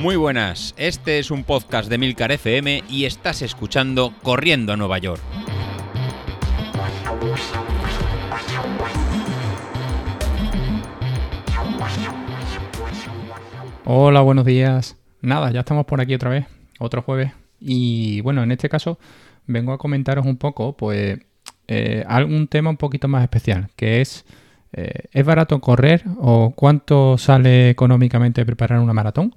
Muy buenas, este es un podcast de Milcar FM y estás escuchando Corriendo a Nueva York. Hola, buenos días. Nada, ya estamos por aquí otra vez, otro jueves. Y bueno, en este caso vengo a comentaros un poco, pues, eh, algún tema un poquito más especial, que es, eh, ¿es barato correr o cuánto sale económicamente preparar una maratón?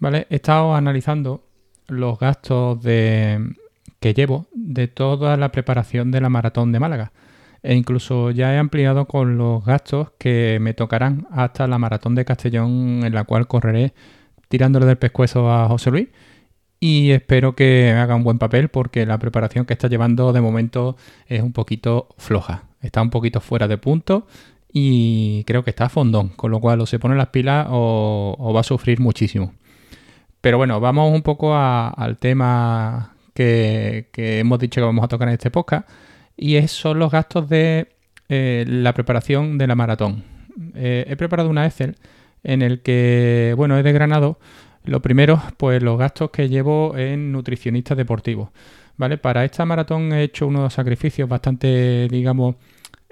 Vale, he estado analizando los gastos que llevo de toda la preparación de la maratón de Málaga. E incluso ya he ampliado con los gastos que me tocarán hasta la maratón de Castellón, en la cual correré tirándole del pescuezo a José Luis. Y espero que haga un buen papel porque la preparación que está llevando de momento es un poquito floja. Está un poquito fuera de punto y creo que está a fondón, con lo cual o se pone las pilas o, va a sufrir muchísimo. Pero bueno, vamos un poco al tema que, hemos dicho que vamos a tocar en este podcast y son los gastos de eh, la preparación de la maratón. Eh, he preparado una Excel en el que, bueno, he desgranado lo primero, pues los gastos que llevo en nutricionistas deportivos. ¿Vale? Para esta maratón he hecho unos sacrificios bastante, digamos,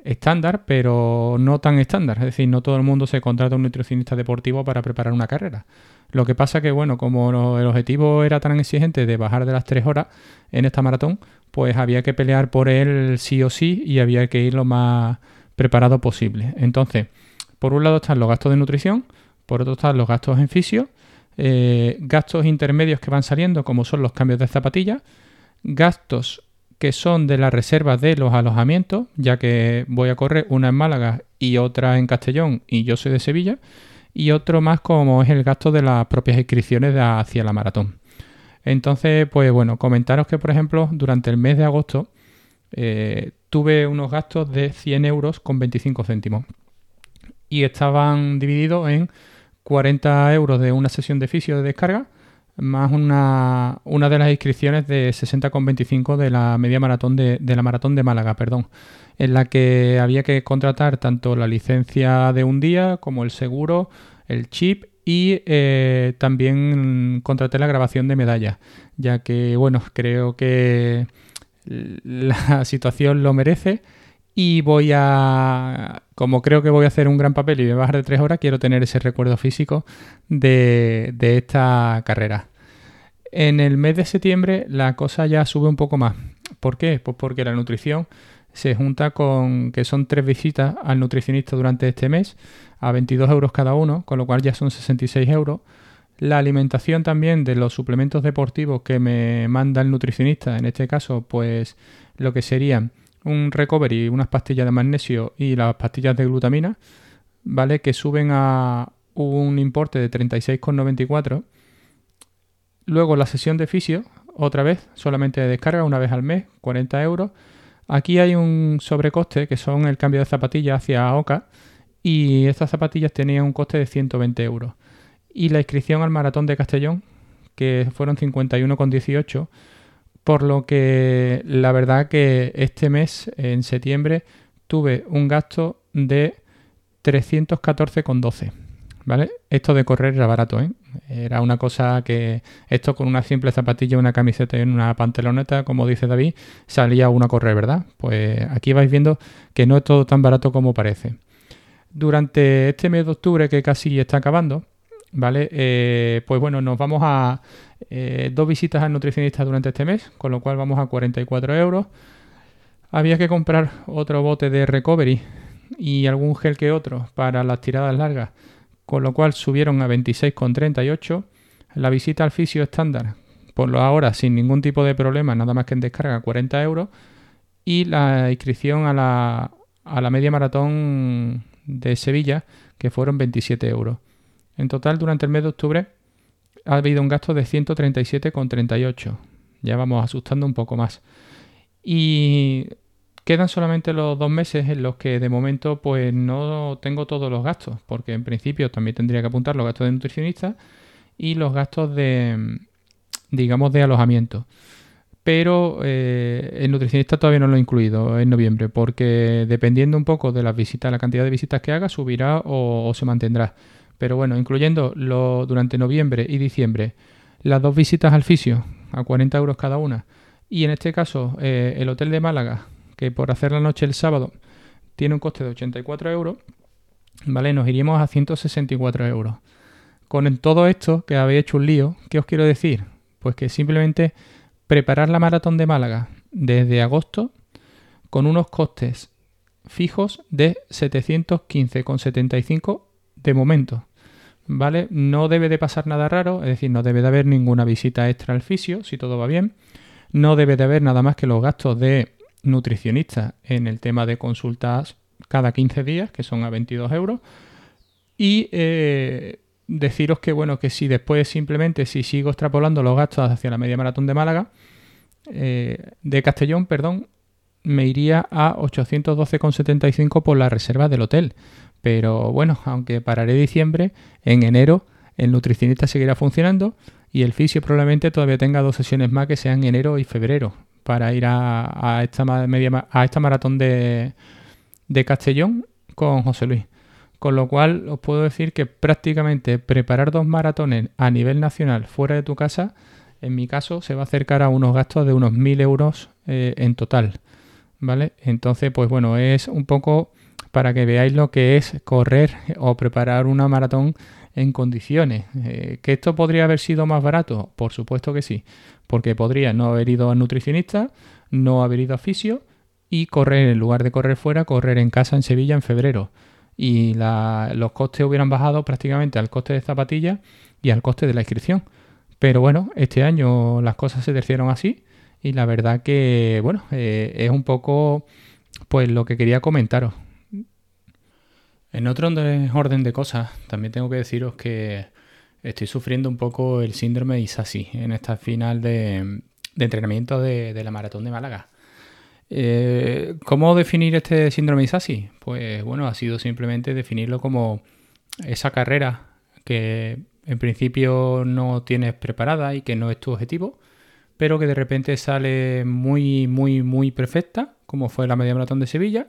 estándar, pero no tan estándar. Es decir, no todo el mundo se contrata un nutricionista deportivo para preparar una carrera. Lo que pasa que, bueno, como el objetivo era tan exigente de bajar de las 3 horas en esta maratón, pues había que pelear por él sí o sí y había que ir lo más preparado posible. Entonces, por un lado están los gastos de nutrición, por otro están los gastos en fisio, eh, gastos intermedios que van saliendo, como son los cambios de zapatillas, gastos que son de la reserva de los alojamientos, ya que voy a correr una en Málaga y otra en Castellón y yo soy de Sevilla, y otro más como es el gasto de las propias inscripciones hacia la maratón. Entonces, pues bueno, comentaros que por ejemplo durante el mes de agosto eh, tuve unos gastos de 100 euros con 25 céntimos y estaban divididos en 40 euros de una sesión de fisio de descarga, más una, una de las inscripciones de 60,25 de la media maratón de, de, la maratón de Málaga, perdón, en la que había que contratar tanto la licencia de un día como el seguro, el chip y eh, también contraté la grabación de medallas, ya que, bueno, creo que la situación lo merece y voy a, como creo que voy a hacer un gran papel y me bajar de tres horas, quiero tener ese recuerdo físico de, de esta carrera. En el mes de septiembre la cosa ya sube un poco más. ¿Por qué? Pues porque la nutrición se junta con que son tres visitas al nutricionista durante este mes a 22 euros cada uno, con lo cual ya son 66 euros. La alimentación también de los suplementos deportivos que me manda el nutricionista, en este caso, pues lo que serían un recovery, unas pastillas de magnesio y las pastillas de glutamina, ¿vale? Que suben a un importe de 36,94 Luego la sesión de fisio, otra vez, solamente de descarga una vez al mes, 40 euros. Aquí hay un sobrecoste que son el cambio de zapatillas hacia OCA y estas zapatillas tenían un coste de 120 euros. Y la inscripción al maratón de Castellón, que fueron 51,18, por lo que la verdad que este mes, en septiembre, tuve un gasto de 314,12. ¿Vale? Esto de correr era barato, ¿eh? Era una cosa que esto con una simple zapatilla, una camiseta y una pantaloneta, como dice David, salía uno correr, ¿verdad? Pues aquí vais viendo que no es todo tan barato como parece. Durante este mes de octubre, que casi está acabando, ¿vale? Eh, pues bueno, nos vamos a eh, dos visitas al nutricionista durante este mes, con lo cual vamos a 44 euros. Había que comprar otro bote de recovery y algún gel que otro para las tiradas largas con lo cual subieron a 26,38. La visita al fisio estándar, por lo ahora sin ningún tipo de problema, nada más que en descarga, 40 euros. Y la inscripción a la, a la media maratón de Sevilla, que fueron 27 euros. En total, durante el mes de octubre ha habido un gasto de 137,38. Ya vamos asustando un poco más. Y Quedan solamente los dos meses en los que de momento pues no tengo todos los gastos, porque en principio también tendría que apuntar los gastos de nutricionista y los gastos de, digamos, de alojamiento. Pero eh, el nutricionista todavía no lo he incluido en noviembre, porque dependiendo un poco de las visitas, la cantidad de visitas que haga, subirá o, se mantendrá. Pero bueno, incluyendo lo, durante noviembre y diciembre las dos visitas al fisio a 40 euros cada una y en este caso eh, el hotel de Málaga, que por hacer la noche el sábado tiene un coste de 84 euros, ¿vale? Nos iríamos a 164 euros. Con todo esto, que habéis hecho un lío, ¿qué os quiero decir? Pues que simplemente preparar la maratón de Málaga desde agosto con unos costes fijos de 715,75 de momento. ¿Vale? No debe de pasar nada raro, es decir, no debe de haber ninguna visita extra al fisio, si todo va bien. No debe de haber nada más que los gastos de nutricionista en el tema de consultas cada 15 días, que son a 22 euros. Y eh, deciros que, bueno, que si después simplemente, si sigo extrapolando los gastos hacia la media maratón de Málaga, eh, de Castellón, perdón, me iría a 812,75 por la reserva del hotel. Pero bueno, aunque pararé diciembre, en enero el nutricionista seguirá funcionando y el fisio probablemente todavía tenga dos sesiones más que sean enero y febrero para ir a, esta, media, a esta maratón de, de Castellón con José Luis. Con lo cual os puedo decir que prácticamente preparar dos maratones a nivel nacional fuera de tu casa, en mi caso, se va a acercar a unos gastos de unos 1.000 euros eh, en total. ¿Vale? Entonces, pues bueno, es un poco para que veáis lo que es correr o preparar una maratón en condiciones. Eh, ¿Que esto podría haber sido más barato? Por supuesto que sí, porque podría no haber ido al nutricionista, no haber ido a fisio y correr, en lugar de correr fuera, correr en casa en Sevilla en febrero. Y los costes hubieran bajado prácticamente al coste de zapatillas y al coste de la inscripción. Pero bueno, este año las cosas se terciaron así y la verdad que, bueno, eh, es un poco pues lo que quería comentaros. En otro orden de cosas, también tengo que deciros que estoy sufriendo un poco el síndrome de Isasi en esta final de, entrenamiento de, la maratón de Málaga. Eh, ¿Cómo definir este síndrome de Isasi? Pues bueno, ha sido simplemente definirlo como esa carrera que en principio no tienes preparada y que no es tu objetivo, pero que de repente sale muy, muy, muy perfecta, como fue la media maratón de Sevilla,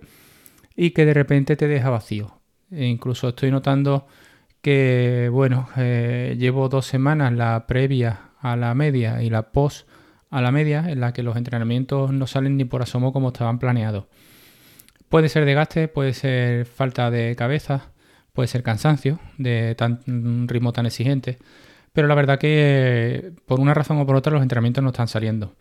y que de repente te deja vacío. E incluso estoy notando que, bueno, eh, llevo dos semanas la previa a la media y la post a la media, en la que los entrenamientos no salen ni por asomo como estaban planeados. Puede ser desgaste, puede ser falta de cabeza, puede ser cansancio de un ritmo tan exigente, pero la verdad que por una razón o por otra los entrenamientos no están saliendo.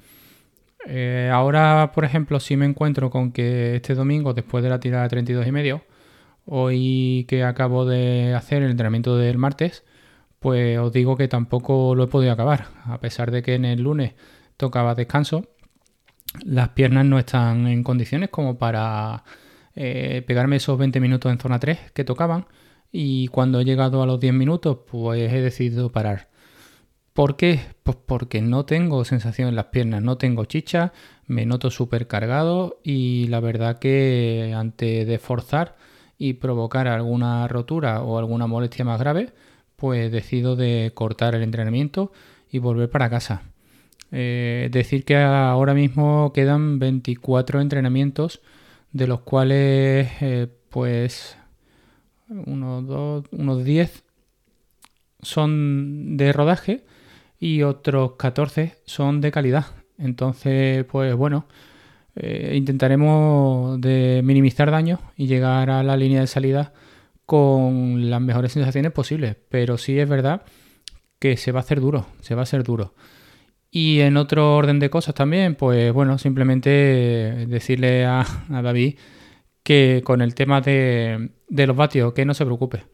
Eh, ahora, por ejemplo, si me encuentro con que este domingo, después de la tirada de 32 y medio, Hoy que acabo de hacer el entrenamiento del martes, pues os digo que tampoco lo he podido acabar. A pesar de que en el lunes tocaba descanso, las piernas no están en condiciones como para eh, pegarme esos 20 minutos en zona 3 que tocaban. Y cuando he llegado a los 10 minutos, pues he decidido parar. ¿Por qué? Pues porque no tengo sensación en las piernas, no tengo chicha, me noto súper cargado y la verdad que antes de forzar y provocar alguna rotura o alguna molestia más grave, pues decido de cortar el entrenamiento y volver para casa. Eh, decir que ahora mismo quedan 24 entrenamientos, de los cuales eh, pues unos, dos, unos 10 son de rodaje y otros 14 son de calidad. Entonces, pues bueno, eh, intentaremos minimizar daños y llegar a la línea de salida con las mejores sensaciones posibles. Pero sí es verdad que se va a hacer duro, se va a hacer duro. Y en otro orden de cosas también, pues bueno, simplemente decirle a, David que con el tema de, de, los vatios, que no se preocupe.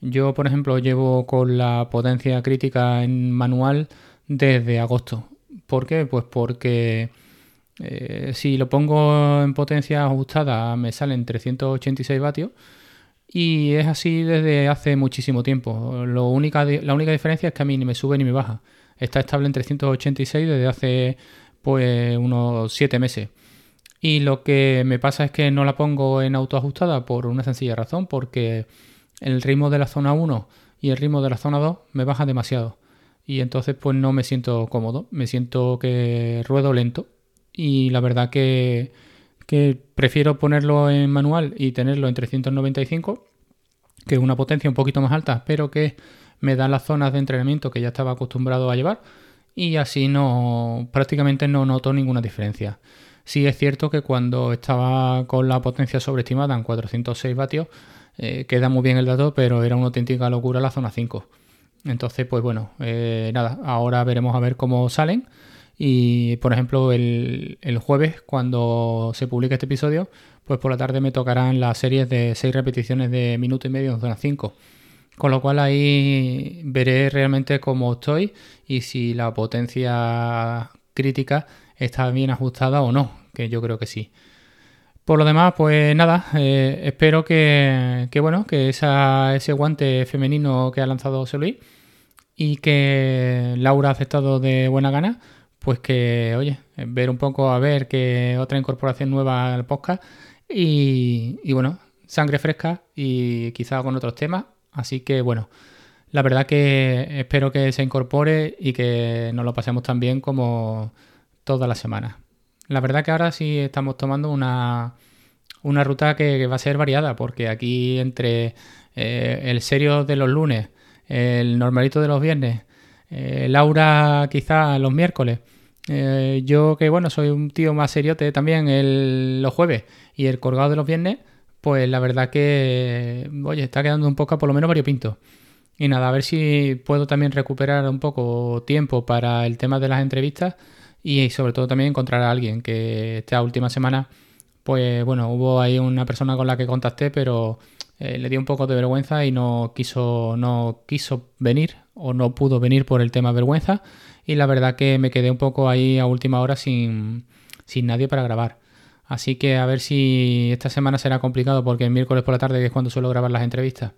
Yo, por ejemplo, llevo con la potencia crítica en manual desde agosto. ¿Por qué? Pues porque eh, si lo pongo en potencia ajustada me salen 386 vatios y es así desde hace muchísimo tiempo. La única diferencia es que a mí ni me sube ni me baja. Está estable en 386 desde hace pues unos 7 meses. Y lo que me pasa es que no la pongo en autoajustada por una sencilla razón, porque el ritmo de la zona 1 y el ritmo de la zona 2 me bajan demasiado. Y entonces pues no me siento cómodo, me siento que ruedo lento y la verdad que, prefiero ponerlo en manual y tenerlo en 395 que es una potencia un poquito más alta, pero que me da las zonas de entrenamiento que ya estaba acostumbrado a llevar y así no prácticamente no noto ninguna diferencia. Sí es cierto que cuando estaba con la potencia sobreestimada en 406 vatios, eh, queda muy bien el dato, pero era una auténtica locura la zona 5. Entonces, pues bueno, eh, nada, ahora veremos a ver cómo salen. Y por ejemplo, el, el, jueves, cuando se publique este episodio, pues por la tarde me tocarán las series de 6 repeticiones de minuto y medio en zona 5. Con lo cual ahí veré realmente cómo estoy y si la potencia crítica está bien ajustada o no, que yo creo que sí. Por lo demás, pues nada, eh, espero que, bueno, que ese guante femenino que ha lanzado José y que Laura ha aceptado de buena gana, pues que, oye, ver un poco a ver que otra incorporación nueva al podcast y, y bueno, sangre fresca y quizá con otros temas Así que bueno, la verdad que espero que se incorpore y que nos lo pasemos tan bien como toda la semana. La verdad que ahora sí estamos tomando una, una ruta que, va a ser variada, porque aquí entre eh, el serio de los lunes, el normalito de los viernes, eh, Laura quizá los miércoles, eh, yo que bueno, soy un tío más seriote también el, los jueves y el colgado de los viernes, pues la verdad que, oye, está quedando un poco por lo menos variopinto. Y nada, a ver si puedo también recuperar un poco tiempo para el tema de las entrevistas y sobre todo también encontrar a alguien que esta última semana, pues bueno, hubo ahí una persona con la que contacté, pero eh, le dio un poco de vergüenza y no quiso, no quiso venir o no pudo venir por el tema vergüenza y la verdad que me quedé un poco ahí a última hora sin, sin nadie para grabar. Así que a ver si esta semana será complicado porque el miércoles por la tarde, que es cuando suelo grabar las entrevistas,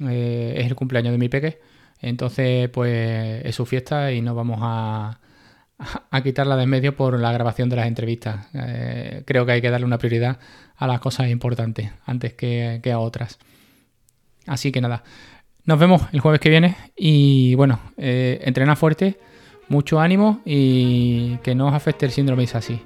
eh, es el cumpleaños de mi peque. Entonces, pues es su fiesta y no vamos a, quitarla de en medio por la grabación de las entrevistas. Eh, creo que hay que darle una prioridad a las cosas importantes antes que, a otras. Así que nada, nos vemos el jueves que viene y bueno, eh, entrena fuerte, mucho ánimo y que no os afecte el síndrome así.